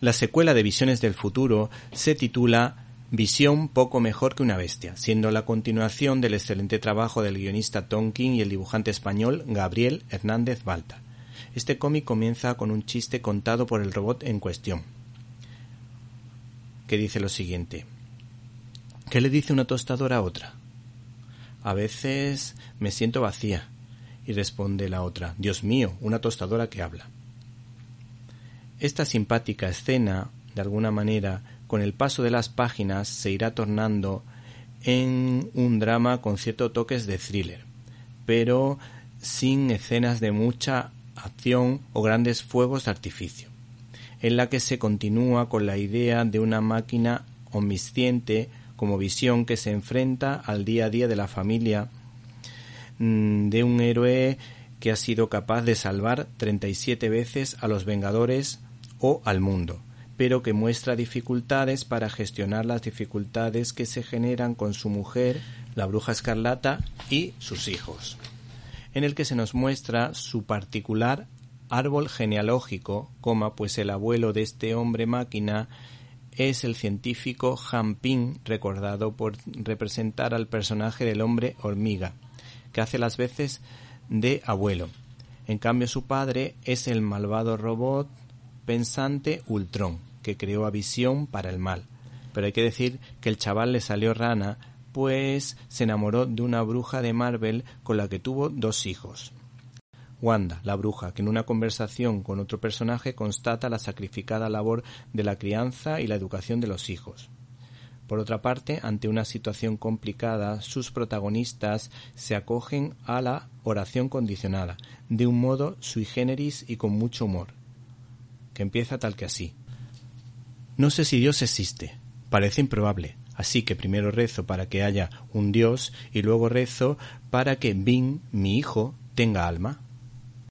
La secuela de Visiones del Futuro se titula Visión poco mejor que una bestia, siendo la continuación del excelente trabajo del guionista Tonkin y el dibujante español Gabriel Hernández Balta. Este cómic comienza con un chiste contado por el robot en cuestión, que dice lo siguiente. ¿Qué le dice una tostadora a otra? A veces me siento vacía. Y responde la otra, Dios mío, una tostadora que habla. Esta simpática escena, de alguna manera, con el paso de las páginas se irá tornando en un drama con ciertos toques de thriller, pero sin escenas de mucha acción o grandes fuegos de artificio, en la que se continúa con la idea de una máquina omnisciente como visión que se enfrenta al día a día de la familia mm, de un héroe que ha sido capaz de salvar 37 veces a los Vengadores o al mundo, pero que muestra dificultades para gestionar las dificultades que se generan con su mujer, la bruja escarlata y sus hijos, en el que se nos muestra su particular árbol genealógico, coma, pues el abuelo de este hombre máquina es el científico Ping, recordado por representar al personaje del hombre hormiga, que hace las veces de abuelo. En cambio, su padre es el malvado robot pensante Ultron, que creó a Visión para el mal. Pero hay que decir que el chaval le salió rana, pues se enamoró de una bruja de Marvel con la que tuvo dos hijos. Wanda, la bruja, que en una conversación con otro personaje constata la sacrificada labor de la crianza y la educación de los hijos. Por otra parte, ante una situación complicada, sus protagonistas se acogen a la oración condicionada, de un modo sui generis y con mucho humor, que empieza tal que así. No sé si Dios existe, parece improbable, así que primero rezo para que haya un Dios y luego rezo para que Bin, mi hijo, tenga alma.